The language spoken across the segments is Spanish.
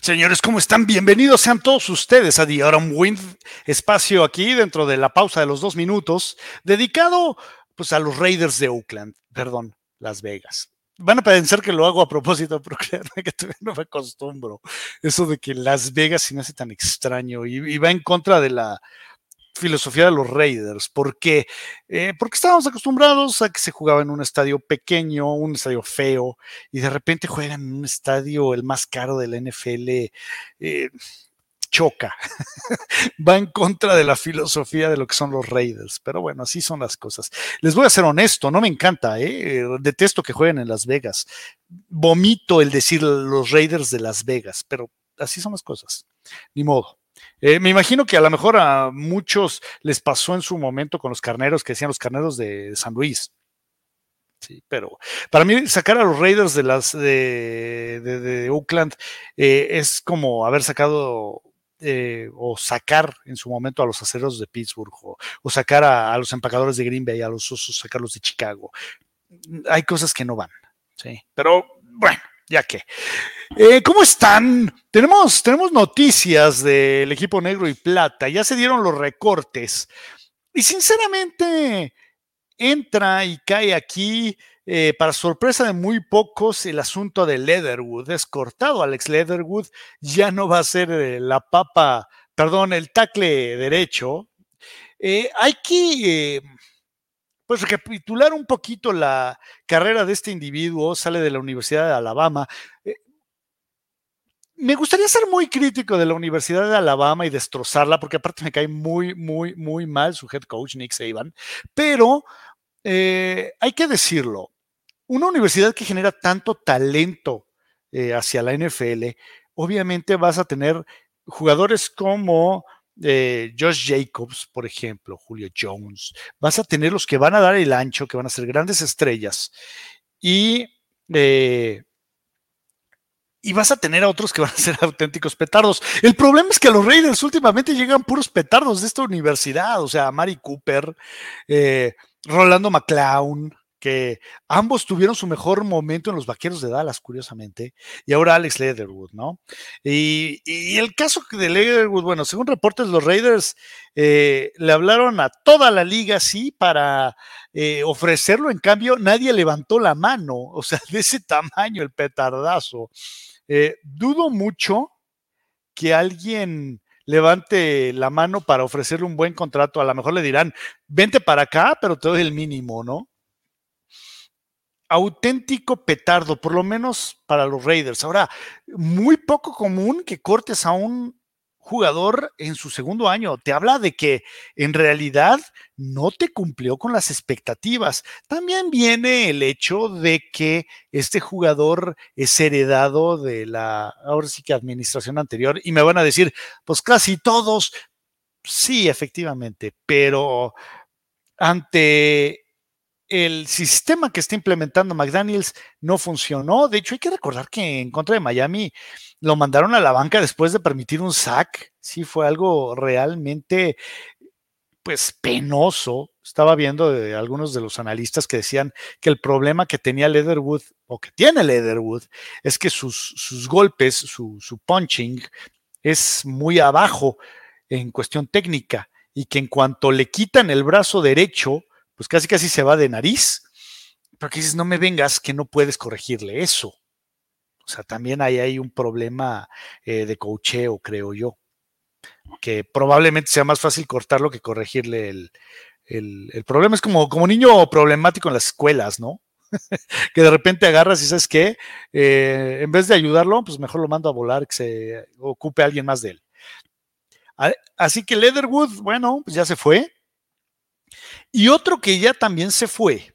Señores, ¿cómo están? Bienvenidos sean todos ustedes a The Autumn Wind, espacio aquí dentro de la pausa de los dos minutos, dedicado pues a los Raiders de Oakland, perdón, Las Vegas. Van a pensar que lo hago a propósito, pero créanme que todavía no me acostumbro. Eso de que Las Vegas se me hace tan extraño y, y va en contra de la, filosofía de los Raiders. ¿Por qué? Eh, porque estábamos acostumbrados a que se jugaba en un estadio pequeño, un estadio feo, y de repente juegan en un estadio el más caro de la NFL. Eh, choca, va en contra de la filosofía de lo que son los Raiders, pero bueno, así son las cosas. Les voy a ser honesto, no me encanta, ¿eh? detesto que jueguen en Las Vegas, vomito el decir los Raiders de Las Vegas, pero así son las cosas, ni modo. Eh, me imagino que a lo mejor a muchos les pasó en su momento con los carneros que decían los carneros de San Luis. Sí, pero para mí sacar a los Raiders de las de, Oakland eh, es como haber sacado eh, o sacar en su momento a los aceros de Pittsburgh o, sacar a, los empacadores de Green Bay, a los osos, sacarlos de Chicago. Hay cosas que no van. Sí, pero bueno, ya que. Eh, ¿Cómo están? Tenemos, tenemos noticias del equipo negro y plata. Ya se dieron los recortes. Y sinceramente, entra y cae aquí, eh, para sorpresa de muy pocos, el asunto de Leatherwood. Es cortado. Alex Leatherwood ya no va a ser eh, la papa, perdón, el tacle derecho. hay que pues recapitular un poquito la carrera de este individuo, sale de la Universidad de Alabama. Eh, me gustaría ser muy crítico de la Universidad de Alabama y destrozarla, porque aparte me cae muy, muy, muy mal su head coach, Nick Saban, pero eh, hay que decirlo, una universidad que genera tanto talento eh, hacia la NFL, obviamente vas a tener jugadores como Josh Jacobs, por ejemplo, Julio Jones, vas a tener los que van a dar el ancho, que van a ser grandes estrellas, y, eh, y vas a tener a otros que van a ser auténticos petardos. El problema es que a los Raiders últimamente llegan puros petardos de esta universidad, o sea, Mari Cooper, eh, Rolando McClown, que ambos tuvieron su mejor momento en los Vaqueros de Dallas, curiosamente, y ahora Alex Leatherwood, ¿no? Y, el caso de Leatherwood, bueno, según reportes, los Raiders eh, le hablaron a toda la liga, sí, para eh, ofrecerlo, en cambio, nadie levantó la mano, o sea, de ese tamaño el petardazo. Eh, dudo mucho que alguien levante la mano para ofrecerle un buen contrato. A lo mejor le dirán, vente para acá, pero te doy el mínimo, ¿no? Auténtico petardo, por lo menos para los Raiders. Ahora, muy poco común que cortes a un jugador en su segundo año. Te habla de que en realidad no te cumplió con las expectativas. También viene el hecho de que este jugador es heredado de la, ahora sí que administración anterior, y me van a decir, pues casi todos, sí, efectivamente, pero ante el sistema que está implementando McDaniels no funcionó. De hecho, hay que recordar que en contra de Miami lo mandaron a la banca después de permitir un sack. Sí, fue algo realmente, pues, penoso. Estaba viendo de algunos de los analistas que decían que el problema que tenía Leatherwood, o que tiene Leatherwood, es que sus, sus golpes, su, su punching, es muy abajo en cuestión técnica y que en cuanto le quitan el brazo derecho, pues casi casi se va de nariz. Pero que dices, no me vengas que no puedes corregirle eso. O sea, también ahí hay un problema eh, de cocheo, creo yo. Que probablemente sea más fácil cortarlo que corregirle el, el, problema. Es como, como niño problemático en las escuelas, ¿no? que de repente agarras y sabes qué, eh, en vez de ayudarlo, pues mejor lo mando a volar, que se ocupe alguien más de él. Así que Leatherwood, bueno, pues ya se fue. Y otro que ya también se fue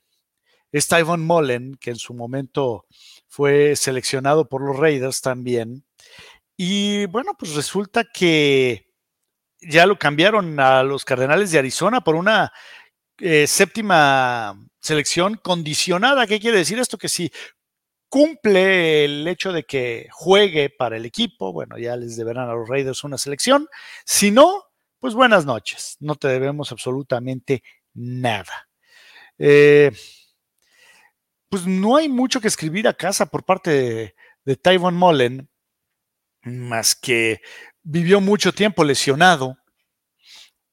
es Tyvon Mullen, que en su momento fue seleccionado por los Raiders también. Y bueno, pues resulta que ya lo cambiaron a los Cardenales de Arizona por una eh, séptima selección condicionada. ¿Qué quiere decir esto? Que si cumple el hecho de que juegue para el equipo, bueno, ya les deberán a los Raiders una selección. Si no, pues buenas noches. No te debemos absolutamente nada. Eh, pues no hay mucho que escribir a casa por parte de, de Tyvon Mullen. más que vivió mucho tiempo lesionado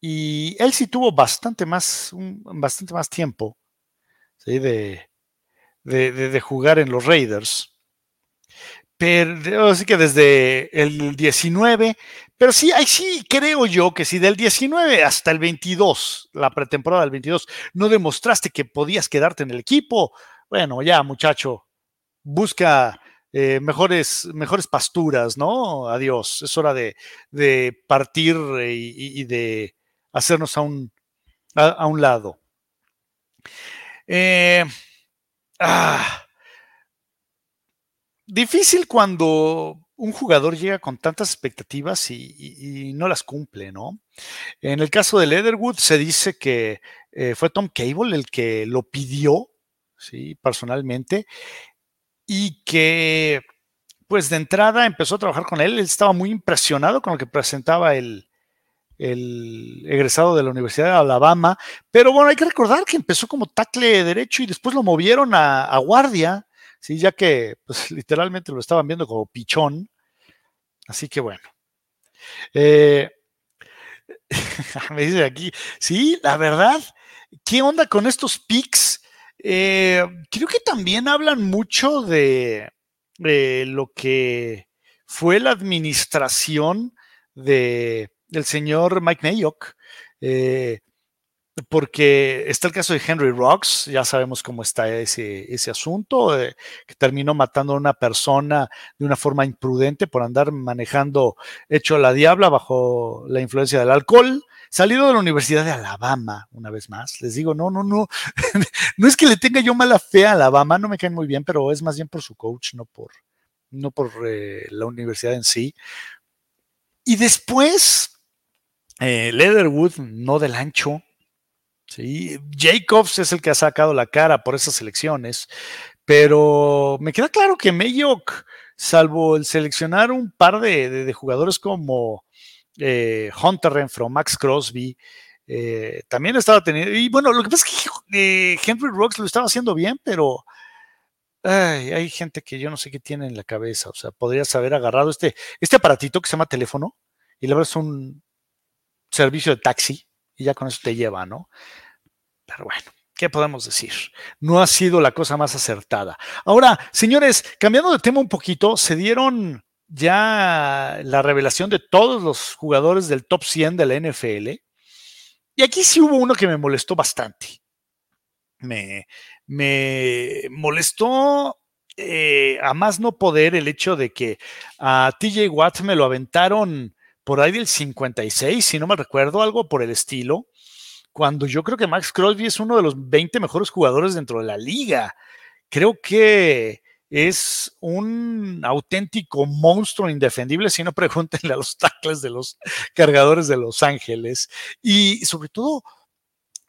y él sí tuvo bastante más, bastante más tiempo de, de, jugar en los Raiders. Pero así que desde el 19, pero sí, ahí sí creo yo que si del 19 hasta el 22, la pretemporada del 22, no demostraste que podías quedarte en el equipo, bueno, ya muchacho, busca eh, mejores, mejores pasturas, ¿no? Adiós, es hora de, partir y, de hacernos a un, a, un lado. Eh, ah, difícil cuando un jugador llega con tantas expectativas y, no las cumple, ¿no? En el caso de Leatherwood se dice que eh, fue Tom Cable el que lo pidió, ¿sí? Personalmente, y que, pues de entrada empezó a trabajar con él, él estaba muy impresionado con lo que presentaba el, el egresado de la Universidad de Alabama, pero bueno, hay que recordar que empezó como tackle derecho y después lo movieron a guardia, ¿sí? ya que pues, literalmente lo estaban viendo como pichón. Así que bueno. Eh, me dice aquí, sí, la verdad, ¿qué onda con estos pics? Eh, creo que también hablan mucho de, lo que fue la administración de, del señor Mike Mayock. Eh, porque está el caso de Henry Rocks, ya sabemos cómo está ese, ese asunto, eh, que terminó matando a una persona de una forma imprudente por andar manejando hecho la diabla bajo la influencia del alcohol, salido de la Universidad de Alabama, una vez más. Les digo, no, no, no, no es que le tenga yo mala fe a Alabama, no me caen muy bien, pero es más bien por su coach, no por, no por eh, la universidad en sí. Y después, eh, Leatherwood, no del ancho, Sí, Jacobs es el que ha sacado la cara por esas elecciones, pero me queda claro que Mayock, salvo el seleccionar un par de, jugadores como eh, Hunter Renfro, Max Crosby, eh, también estaba teniendo. Y bueno, lo que pasa es que eh, Henry Rocks lo estaba haciendo bien, pero hay gente que yo no sé qué tiene en la cabeza. O sea, podrías haber agarrado este, este aparatito que se llama teléfono y le abres un servicio de taxi y ya con eso te lleva, ¿no? Pero bueno. ¿Qué podemos decir? No ha sido la cosa más acertada. Ahora, señores, cambiando de tema un poquito, se dieron ya la revelación de todos los jugadores del top 100 de la NFL. Y aquí sí hubo uno que me molestó bastante. Me, me molestó eh, a más no poder el hecho de que a TJ Watt me lo aventaron por ahí del 56, si no me recuerdo, algo por el estilo, cuando yo creo que Max Crosby es uno de los 20 mejores jugadores dentro de la liga. Creo que es un auténtico monstruo indefendible, si no pregúntenle a los tackles de los cargadores de Los Ángeles. Y sobre todo,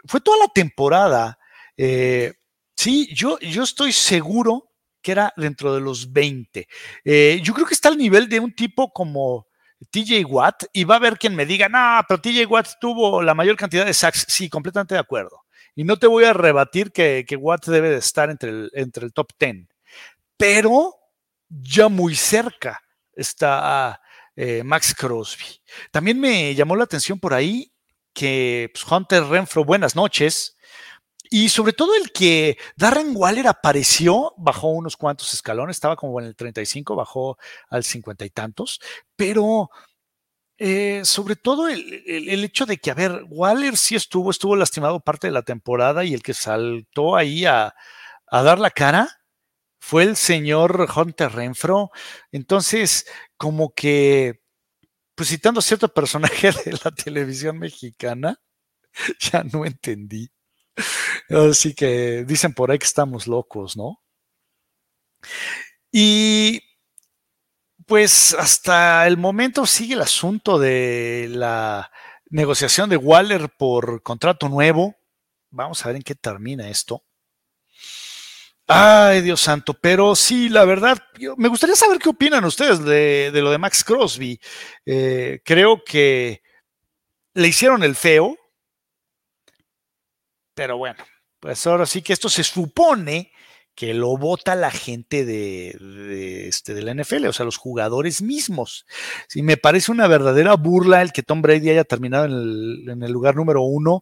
fue toda la temporada. Eh, sí, yo, yo estoy seguro que era dentro de los 20. Eh, yo creo que está al nivel de un tipo como TJ Watt y va a haber quien me diga, no, pero TJ Watt tuvo la mayor cantidad de sacks. Sí, completamente de acuerdo. Y no te voy a rebatir que, Watt debe de estar entre el, entre el top 10. Pero ya muy cerca está eh, Max Crosby. También me llamó la atención por ahí que pues, Hunter Renfro, buenas noches, y sobre todo el que Darren Waller apareció, bajó unos cuantos escalones, estaba como en el 35, bajó al 50 y tantos, pero eh, sobre todo el, hecho de que, a ver, Waller sí estuvo, estuvo lastimado parte de la temporada y el que saltó ahí a, dar la cara fue el señor Hunter Renfro. Entonces, como que, pues citando a cierto personaje de la televisión mexicana, ya no entendí. Así que dicen por ahí que estamos locos, ¿no? Y pues hasta el momento sigue el asunto de la negociación de Waller por contrato nuevo. Vamos a ver en qué termina esto. Ay, Dios santo, pero sí, la verdad, me gustaría saber qué opinan ustedes de, lo de Max Crosby. Eh, creo que le hicieron el feo, pero bueno, pues ahora sí que esto se supone que lo vota la gente de, este, de la NFL, o sea, los jugadores mismos. Sí, me parece una verdadera burla el que Tom Brady haya terminado en el, lugar número uno.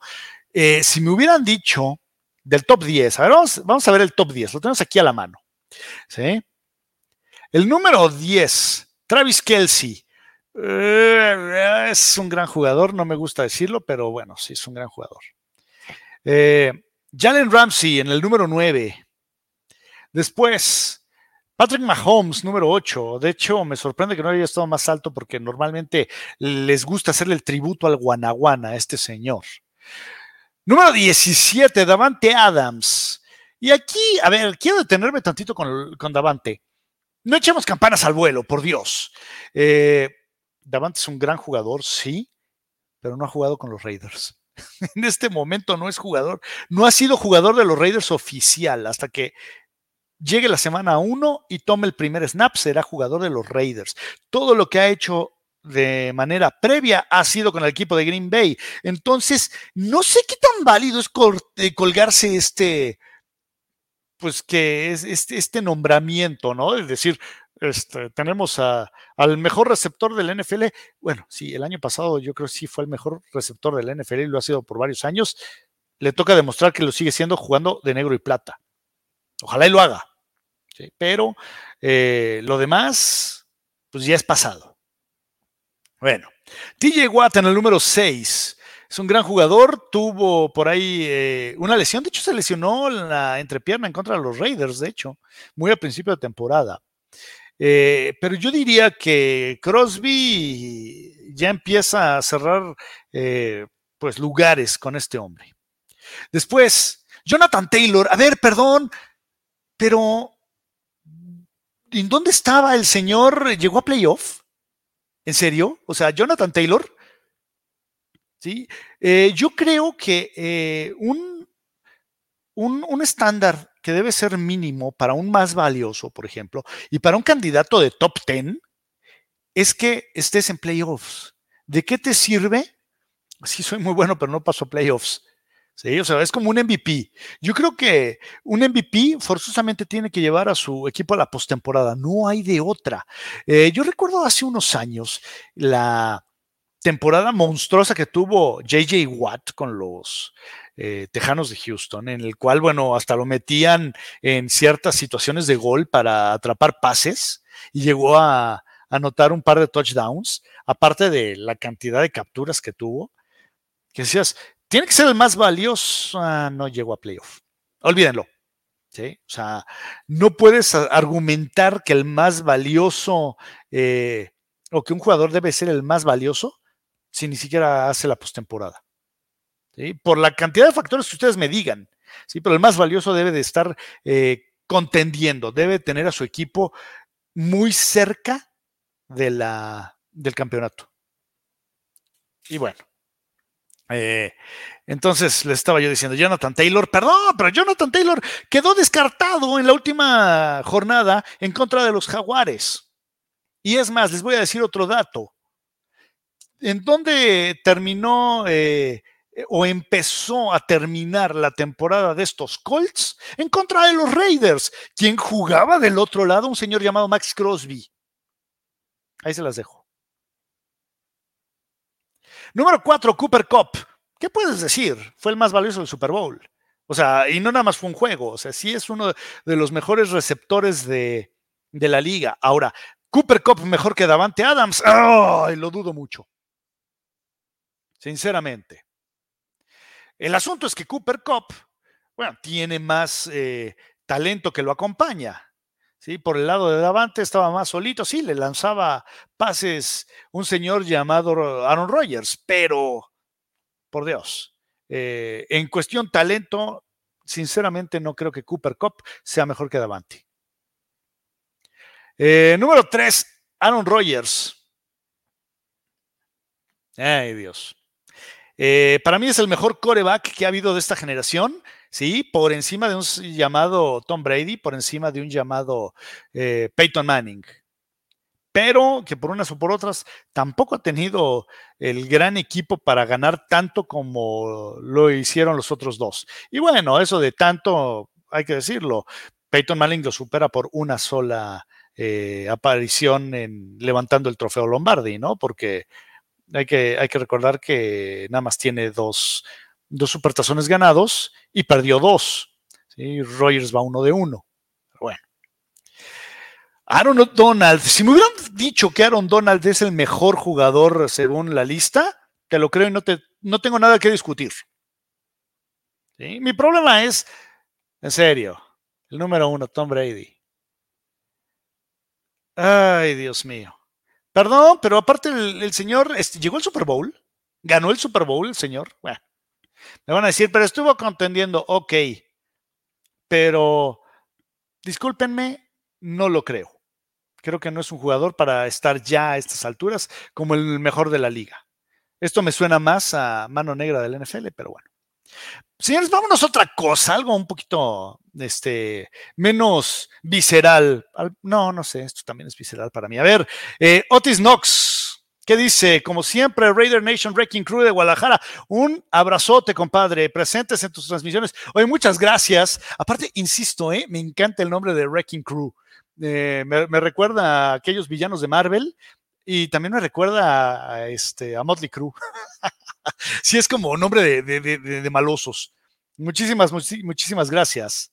Eh, si me hubieran dicho del top 10, a ver, vamos, a ver el top 10, lo tenemos aquí a la mano. ¿sí? El número 10, Travis Kelsey. Eh, es un gran jugador, no me gusta decirlo, pero bueno, sí, es un gran jugador. Eh, Jalen Ramsey en el número 9. Después, Patrick Mahomes, número 8. De hecho, me sorprende que no haya estado más alto porque normalmente les gusta hacerle el tributo al guanaguana a este señor. Número 17, Davante Adams. Y aquí, a ver, quiero detenerme tantito con, Davante. No echemos campanas al vuelo, por Dios. Eh, Davante es un gran jugador, sí, pero no ha jugado con los Raiders. en este momento no es jugador, no ha sido jugador de los Raiders oficial hasta que llegue la semana 1 y tome el primer snap, será jugador de los Raiders. Todo lo que ha hecho de manera previa ha sido con el equipo de Green Bay. Entonces, no sé qué tan válido es eh, colgarse este, pues que es este, este, nombramiento, ¿no? Es decir, este, tenemos al mejor receptor del NFL. Bueno, sí, el año pasado yo creo que sí fue el mejor receptor del NFL y lo ha sido por varios años. Le toca demostrar que lo sigue siendo jugando de negro y plata. Ojalá y lo haga. Pero eh, lo demás, pues ya es pasado. Bueno, TJ Watt en el número 6. Es un gran jugador, tuvo por ahí eh, una lesión, de hecho se lesionó la entrepierna en contra de los Raiders, de hecho, muy al principio de temporada. Eh, pero yo diría que Crosby ya empieza a cerrar pues lugares con este hombre. Después, Jonathan Taylor, a ver, perdón, pero ¿en dónde estaba el señor? ¿Llegó a playoff? ¿En serio? O sea, Jonathan Taylor. ¿Sí? Eh, yo creo que eh, un, un, estándar que debe ser mínimo para un más valioso, por ejemplo, y para un candidato de top 10, es que estés en playoffs. ¿De qué te sirve? Sí, soy muy bueno, pero no paso playoffs. Sí, o sea, es como un MVP. Yo creo que un MVP forzosamente tiene que llevar a su equipo a la postemporada. No hay de otra. Eh, yo recuerdo hace unos años la temporada monstruosa que tuvo JJ Watt con los eh, Tejanos de Houston, en el cual, bueno, hasta lo metían en ciertas situaciones de gol para atrapar pases y llegó a anotar un par de touchdowns, aparte de la cantidad de capturas que tuvo. Que decías, tiene que ser el más valioso. Ah, no llegó a playoff. Olvídenlo. ¿sí? O sea, no puedes argumentar que el más valioso eh, o que un jugador debe ser el más valioso si ni siquiera hace la postemporada. Por la cantidad de factores que ustedes me digan. ¿sí? Pero el más valioso debe de estar eh, contendiendo, debe tener a su equipo muy cerca de la, del campeonato. Y bueno, eh, entonces le estaba yo diciendo, Jonathan Taylor, perdón, pero Jonathan Taylor quedó descartado en la última jornada en contra de los Jaguares. Y es más, les voy a decir otro dato. ¿En dónde terminó eh, o empezó a terminar la temporada de estos Colts? En contra de los Raiders. quien jugaba del otro lado? Un señor llamado Max Crosby. Ahí se las dejo. Número cuatro, Cooper Cup. ¿Qué puedes decir? Fue el más valioso del Super Bowl. O sea, y no nada más fue un juego. O sea, sí es uno de los mejores receptores de, la liga. Ahora, Cooper Cup mejor que Davante Adams. ¡Ay! Lo dudo mucho. Sinceramente. El asunto es que Cooper Cup, bueno, tiene más eh, talento que lo acompaña. ¿sí? Por el lado de Davante estaba más solito, sí, le lanzaba pases un señor llamado Aaron Rodgers, pero, por Dios, eh, en cuestión talento, sinceramente no creo que Cooper Cup sea mejor que Davante. Eh, número 3, Aaron Rodgers. Ay, Dios. Eh, para mí es el mejor coreback que ha habido de esta generación. ¿sí? Por encima de un llamado Tom Brady, por encima de un llamado eh, Peyton Manning. Pero que por unas o por otras tampoco ha tenido el gran equipo para ganar tanto como lo hicieron los otros dos. Y bueno, eso de tanto, hay que decirlo, Peyton Manning lo supera por una sola eh, aparición en levantando el trofeo Lombardi, ¿no? Porque hay que, hay que recordar que nada más tiene dos, dos supertazones ganados y perdió dos. ¿sí? Rogers va uno de uno. bueno. Aaron Donald, si me hubieran dicho que Aaron Donald es el mejor jugador según la lista, te lo creo y no, te, no tengo nada que discutir. Mi problema es, en serio, el número uno, Tom Brady. Ay, Dios mío. Perdón, pero aparte el, señor este, llegó al Super Bowl, ganó el Super Bowl el señor. Me van a decir, pero estuvo contendiendo, ok, pero discúlpenme, no lo creo. Creo que no es un jugador para estar ya a estas alturas como el mejor de la liga. Esto me suena más a mano negra del NFL, pero bueno. Señores, vámonos a otra cosa, algo un poquito este, menos visceral. No, no sé, esto también es visceral para mí. A ver, eh, Otis Knox, ¿qué dice? Como siempre, Raider Nation Wrecking Crew de Guadalajara, un abrazote, compadre, presentes en tus transmisiones. Oye, muchas gracias. Aparte, insisto, ¿eh? me encanta el nombre de Wrecking Crew. Eh, me, recuerda a aquellos villanos de Marvel y también me recuerda a, este, a Motley Crue. sí, es como nombre de, malosos. Muchísimas, muchísimas gracias.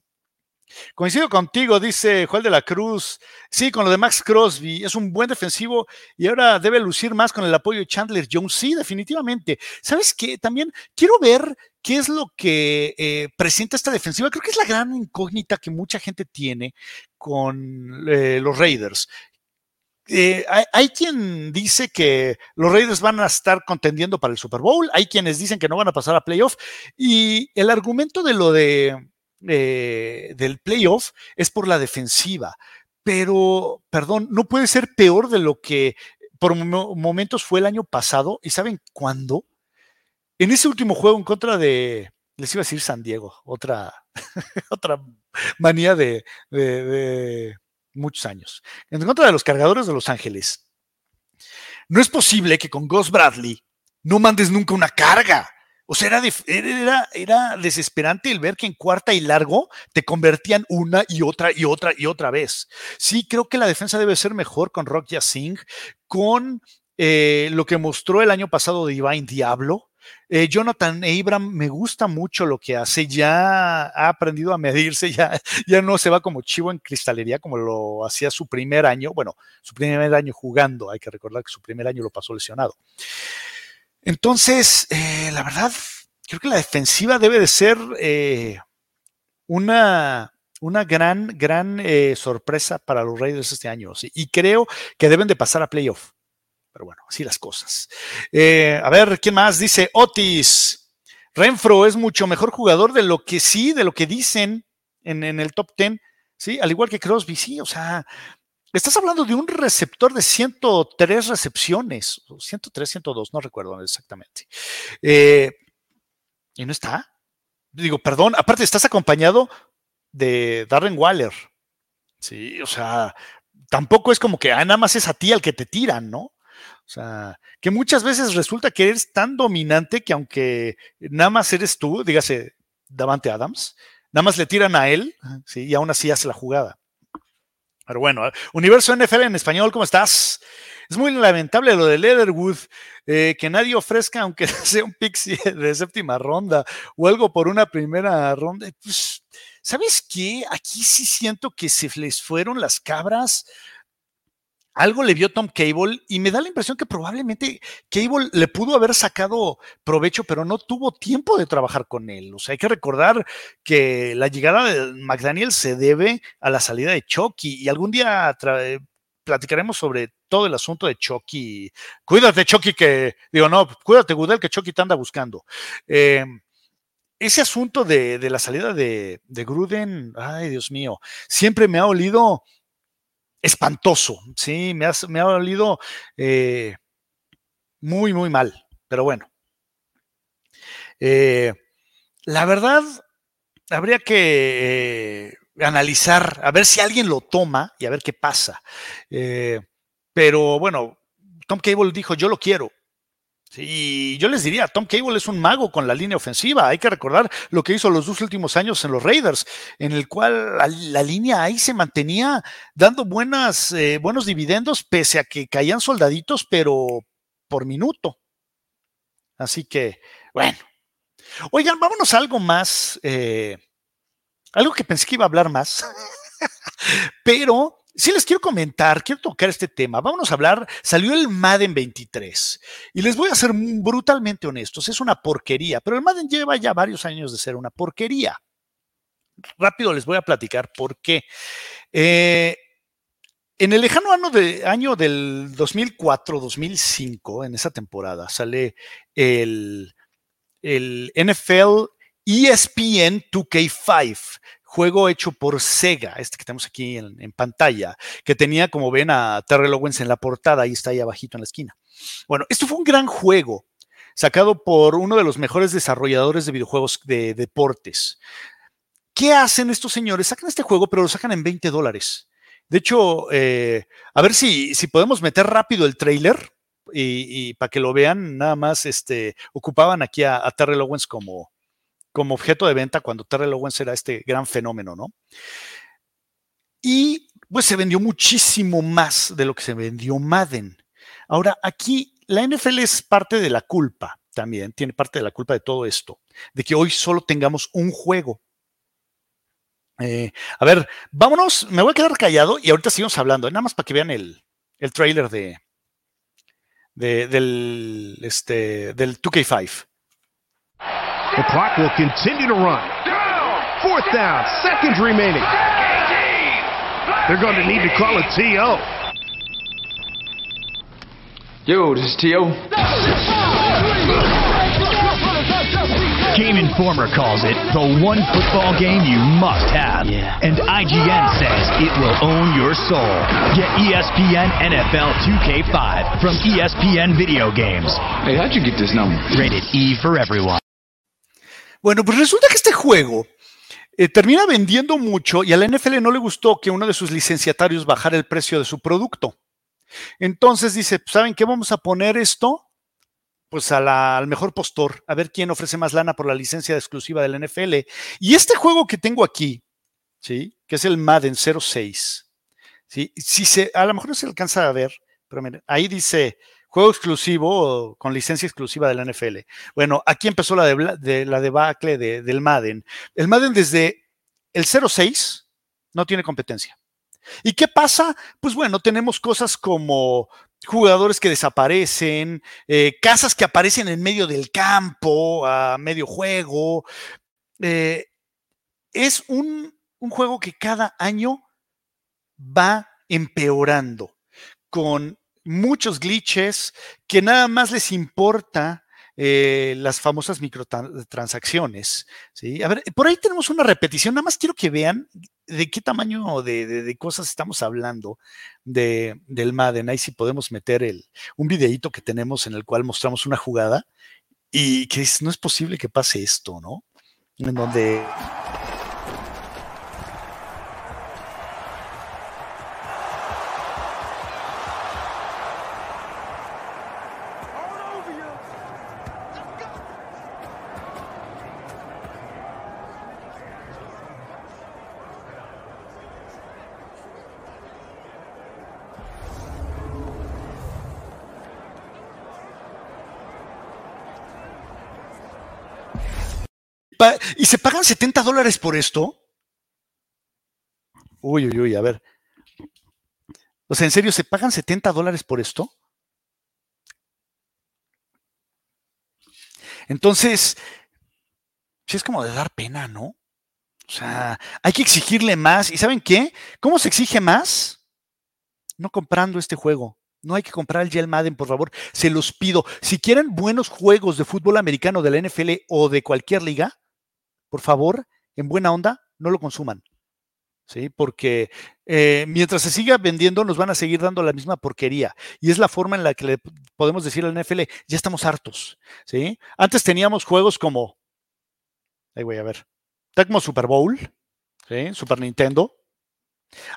Coincido contigo, dice Joel de la Cruz. Sí, con lo de Max Crosby, es un buen defensivo y ahora debe lucir más con el apoyo de Chandler Jones. Sí, definitivamente. ¿Sabes qué? También quiero ver qué es lo que eh, presenta esta defensiva. Creo que es la gran incógnita que mucha gente tiene con eh, los Raiders. Eh, hay, quien dice que los Raiders van a estar contendiendo para el Super Bowl, hay quienes dicen que no van a pasar a playoff y el argumento de lo de eh, del playoff es por la defensiva. Pero, perdón, no puede ser peor de lo que por momentos fue el año pasado. ¿Y saben cuándo? En ese último juego en contra de, les iba a decir San Diego, otra, otra manía de, de muchos años. En contra de los cargadores de Los Ángeles. No es posible que con Gus Bradley no mandes nunca una carga. O sea, era, era, desesperante el ver que en cuarta y largo te convertían una y otra y otra y otra vez. Sí, creo que la defensa debe ser mejor con Rock Singh, con eh, lo que mostró el año pasado de Divine Diablo. Eh, Jonathan Abram me gusta mucho lo que hace, ya ha aprendido a medirse, ya, ya no se va como chivo en cristalería como lo hacía su primer año, bueno, su primer año jugando, hay que recordar que su primer año lo pasó lesionado. Entonces, eh, la verdad, creo que la defensiva debe de ser eh, una, una gran, gran sorpresa para los Raiders este año. Y creo que deben de pasar a playoff. Pero bueno, así las cosas. a ver, ¿quién más? Dice Otis. Renfro es mucho mejor jugador de lo que sí, de lo que dicen en, en el top 10. Sí, al igual que Crosby, sí, o sea, Estás hablando de un receptor de 103 recepciones, 103, 102, no recuerdo exactamente. Eh, y no está. Digo, perdón, aparte estás acompañado de Darren Waller. Sí, o sea, tampoco es como que ah, nada más es a ti al que te tiran, ¿no? O sea, que muchas veces resulta que eres tan dominante que aunque nada más eres tú, dígase Davante Adams, nada más le tiran a él, ¿sí? y aún así hace la jugada. Pero bueno, Universo NFL en español, ¿cómo estás? Es muy lamentable lo de Leatherwood, eh, que nadie ofrezca, aunque sea un pixie de séptima ronda o algo por una primera ronda. Pues, ¿Sabes qué? Aquí sí siento que se les fueron las cabras algo le vio Tom Cable y me da la impresión que probablemente Cable le pudo haber sacado provecho, pero no tuvo tiempo de trabajar con él. O sea, hay que recordar que la llegada de McDaniel se debe a la salida de Chucky y algún día platicaremos sobre todo el asunto de Chucky. Cuídate, Chucky, que digo, no, cuídate, Gudel, que Chucky te anda buscando. Em, ese asunto de, la salida de Gruden, ay, Dios mío, siempre me ha olido espantoso, sí, me ha, me ha dolido eh, muy, muy mal, pero bueno. Eh, la verdad, habría que eh, analizar, a ver si alguien lo toma y a ver qué pasa. pero bueno, Tom Cable dijo, yo lo quiero. Sí, yo les diría, Tom Cable es un mago con la línea ofensiva. Hay que recordar lo que hizo los dos últimos años en los Raiders, en el cual la, línea ahí se mantenía dando buenas, eh, buenos dividendos, pese a que caían soldaditos, pero por minuto. Así que, bueno. Oigan, vámonos a algo más, eh, algo que pensé que iba a hablar más, pero si les quiero comentar, quiero tocar este tema. Vámonos a hablar, salió el Madden 23 y les voy a ser brutalmente honestos, es una porquería, pero el Madden lleva ya varios años de ser una porquería. Rápido les voy a platicar por qué. Eh, en el lejano año, año del 2004-2005, en esa temporada, sale el, el NFL ESPN 2K5, juego hecho por Sega, este que tenemos aquí en, pantalla, que tenía, como ven, a Terrell Owens en la portada, ahí está ahí abajito en la esquina. Bueno, esto fue un gran juego, sacado por uno de los mejores desarrolladores de videojuegos de deportes. ¿Qué hacen estos señores? Sacan este juego, pero lo sacan en 20 dólares. De hecho, eh, a ver si, si podemos meter rápido el trailer y, para que lo vean, nada más este, ocupaban aquí a, a Terrell Owens como, como objeto de venta cuando Terrell Owens era este gran fenómeno, ¿no? Y pues se vendió muchísimo más de lo que se vendió Madden. Ahora, aquí la NFL es parte de la culpa también, tiene parte de la culpa de todo esto, de que hoy solo tengamos un juego. Eh, a ver, vámonos, me voy a quedar callado y ahorita seguimos hablando, nada más para que vean el, el trailer de, del, este, del 2K5. The clock will continue to run. Fourth down, seconds remaining. They're going to need to call a TO. Yo, this is T.O. Game Informer calls it the one football game you must have. Yeah. And IGN says it will own your soul. Get ESPN NFL 2K5 from ESPN Video Games. Hey, how'd you get this number? Rated E for everyone. Bueno, pues resulta que este juego eh, termina vendiendo mucho y a la NFL no le gustó que uno de sus licenciatarios bajara el precio de su producto. Entonces dice, pues, ¿saben qué? Vamos a poner esto pues al mejor postor, a ver quién ofrece más lana por la licencia exclusiva del NFL. Y este juego que tengo aquí, ¿sí? Que es el Madden 06, ¿sí? Si se, a lo mejor no se alcanza a ver, pero miren, ahí dice juego exclusivo con licencia exclusiva de la NFL. Bueno, aquí empezó la, de, la debacle del Madden. El Madden desde el 06 no tiene competencia. ¿Y qué pasa? Pues bueno, tenemos cosas como jugadores que desaparecen, eh, casas que aparecen en medio del campo, a medio juego. Eh, es un, un juego que cada año va empeorando con muchos glitches que nada más les importa eh, las famosas microtransacciones. ¿sí? A ver, por ahí tenemos una repetición, nada más quiero que vean de qué tamaño de, cosas estamos hablando de, del Madden. Ahí sí podemos meter el, un videíto que tenemos en el cual mostramos una jugada y que no es posible que pase esto, ¿no? En donde ¿Y se pagan 70 dólares por esto? Uy, uy, uy, a ver. O sea, ¿en serio se pagan 70 dólares por esto? Entonces, sí es como de dar pena, ¿no? O sea, hay que exigirle más. ¿Y saben qué? ¿Cómo se exige más? No comprando este juego. No hay que comprar el Gel Madden, por favor. Se los pido. Si quieren buenos juegos de fútbol americano de la NFL o de cualquier liga, por favor, en buena onda, no lo consuman. ¿Sí? Porque eh, mientras se siga vendiendo, nos van a seguir dando la misma porquería. Y es la forma en la que le podemos decir al NFL, ya estamos hartos. ¿sí? Antes teníamos juegos como, ahí voy a ver, Tecmo Super Bowl, ¿sí? Super Nintendo,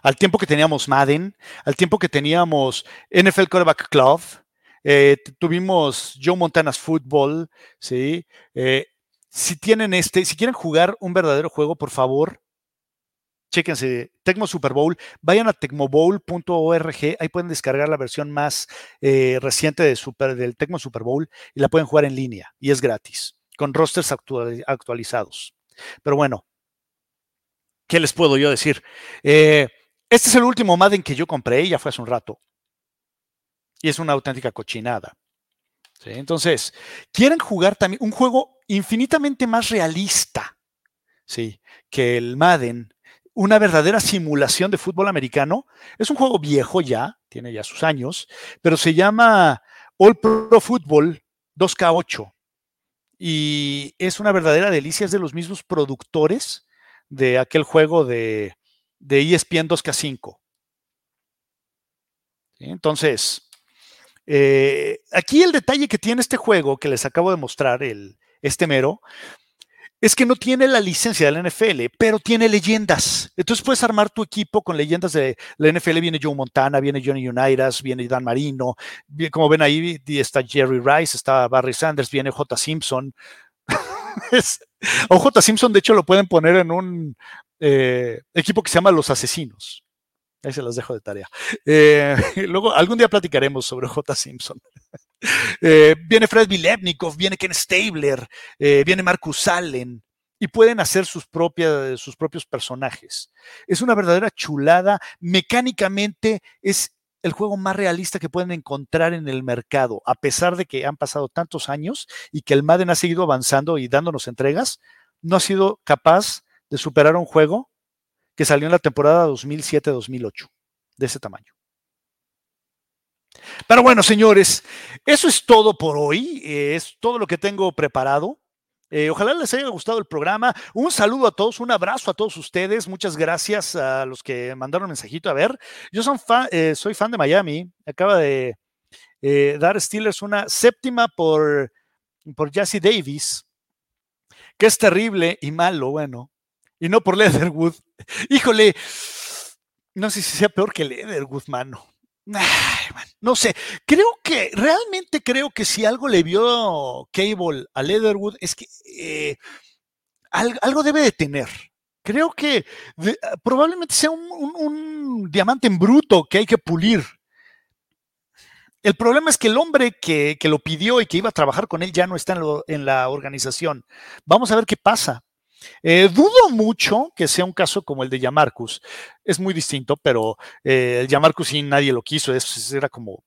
al tiempo que teníamos Madden, al tiempo que teníamos NFL Quarterback Club, eh, tuvimos Joe Montana's Football, ¿sí? Eh, si tienen este, si quieren jugar un verdadero juego, por favor, chéquense, Tecmo Super Bowl, vayan a tecmobowl.org, ahí pueden descargar la versión más eh, reciente de Super, del Tecmo Super Bowl y la pueden jugar en línea y es gratis, con rosters actualizados. Pero bueno, ¿qué les puedo yo decir? este es el último Madden que yo compré, ya fue hace un rato y es una auténtica cochinada. Entonces, quieren jugar también un juego infinitamente más realista ¿sí? que el Madden, una verdadera simulación de fútbol americano. Es un juego viejo ya, tiene ya sus años, pero se llama All Pro Football 2K8 y es una verdadera delicia, es de los mismos productores de aquel juego de, de ESPN 2K5. Entonces, eh, aquí el detalle que tiene este juego que les acabo de mostrar, el, este mero, es que no tiene la licencia de la NFL, pero tiene leyendas. Entonces puedes armar tu equipo con leyendas de la NFL. Viene Joe Montana, viene Johnny Unitas, viene Dan Marino. Como ven ahí, está Jerry Rice, está Barry Sanders, viene J. Simpson. o J. Simpson, de hecho, lo pueden poner en un eh, equipo que se llama Los Asesinos. Ahí se las dejo de tarea. Eh, luego, algún día platicaremos sobre J. Simpson. Eh, viene Fred Vilebnikov, viene Ken Stabler, eh, viene Marcus Allen, y pueden hacer sus, sus propios personajes. Es una verdadera chulada. Mecánicamente es el juego más realista que pueden encontrar en el mercado, a pesar de que han pasado tantos años y que el Madden ha seguido avanzando y dándonos entregas, no ha sido capaz de superar un juego que salió en la temporada 2007-2008, de ese tamaño. Pero bueno, señores, eso es todo por hoy. Es todo lo que tengo preparado. Eh, ojalá les haya gustado el programa. Un saludo a todos, un abrazo a todos ustedes. Muchas gracias a los que mandaron mensajito. A ver, yo eh, soy fan de Miami. Acaba de eh, dar Steelers una séptima por, por Jesse Davis, que es terrible y malo, bueno y no por Leatherwood. Híjole, no sé si sea peor que Leatherwood, mano. No sé, creo que, realmente creo que si algo le vio Cable a Leatherwood es que eh, algo, debe de tener. Creo que probablemente sea un, diamante en bruto que hay que pulir. El problema es que el hombre que, lo pidió y que iba a trabajar con él ya no está en la organización. Vamos a ver qué pasa. Eh, dudo mucho que sea un caso como el de Yamarcus. Es muy distinto, pero eh, el Yamarcus sí nadie lo quiso, era como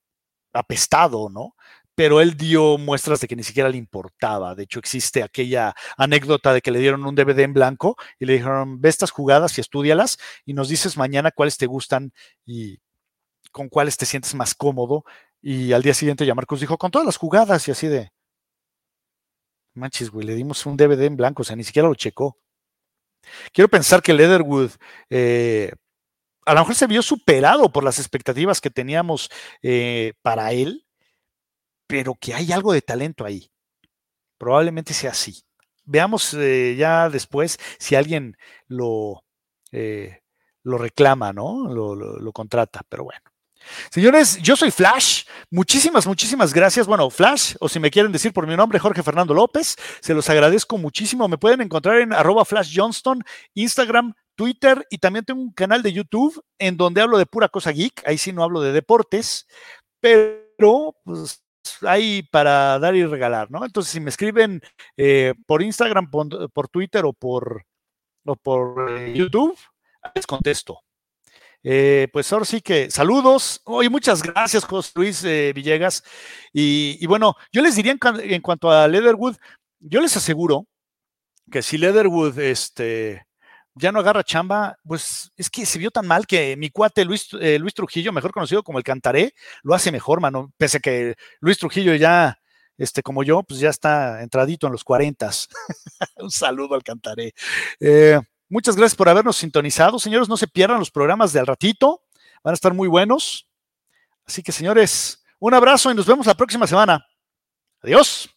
apestado, ¿no? Pero él dio muestras de que ni siquiera le importaba. De hecho, existe aquella anécdota de que le dieron un DVD en blanco y le dijeron, ve estas jugadas y estudialas y nos dices mañana cuáles te gustan y con cuáles te sientes más cómodo. Y al día siguiente Yamarcus dijo, con todas las jugadas y así de, Manches, güey, le dimos un DVD en blanco, o sea, ni siquiera lo checó. Quiero pensar que Leatherwood eh, a lo mejor se vio superado por las expectativas que teníamos eh, para él, pero que hay algo de talento ahí. Probablemente sea así. Veamos eh, ya después si alguien lo, lo reclama, ¿no? lo contrata, pero bueno. Señores, yo soy Flash. Muchísimas, muchísimas gracias. Bueno, Flash, o si me quieren decir por mi nombre, Jorge Fernando López, se los agradezco muchísimo. Me pueden encontrar en arroba Flash Johnston, Instagram, Twitter y también tengo un canal de YouTube en donde hablo de pura cosa geek. Ahí sí no hablo de deportes, pero pues hay para dar y regalar, ¿no? Entonces, si me escriben eh, por Instagram, por, Twitter o por, por eh, YouTube, les contesto. Eh, pues ahora sí que saludos. Oye, muchas gracias, José Luis eh, Villegas. Y, bueno, yo les diría en, cuanto a Leatherwood, yo les aseguro que si Leatherwood este, ya no agarra chamba, pues es que se vio tan mal que mi cuate Luis, eh, Luis Trujillo, mejor conocido como el Cantaré, lo hace mejor, mano. Pese a que Luis Trujillo ya, este, como yo, pues ya está entradito en los cuarentas. Un saludo al Cantaré. Muchas gracias por habernos sintonizado. Señores, no se pierdan los programas de al ratito. Van a estar muy buenos. Así que, señores, un abrazo y nos vemos la próxima semana. Adiós.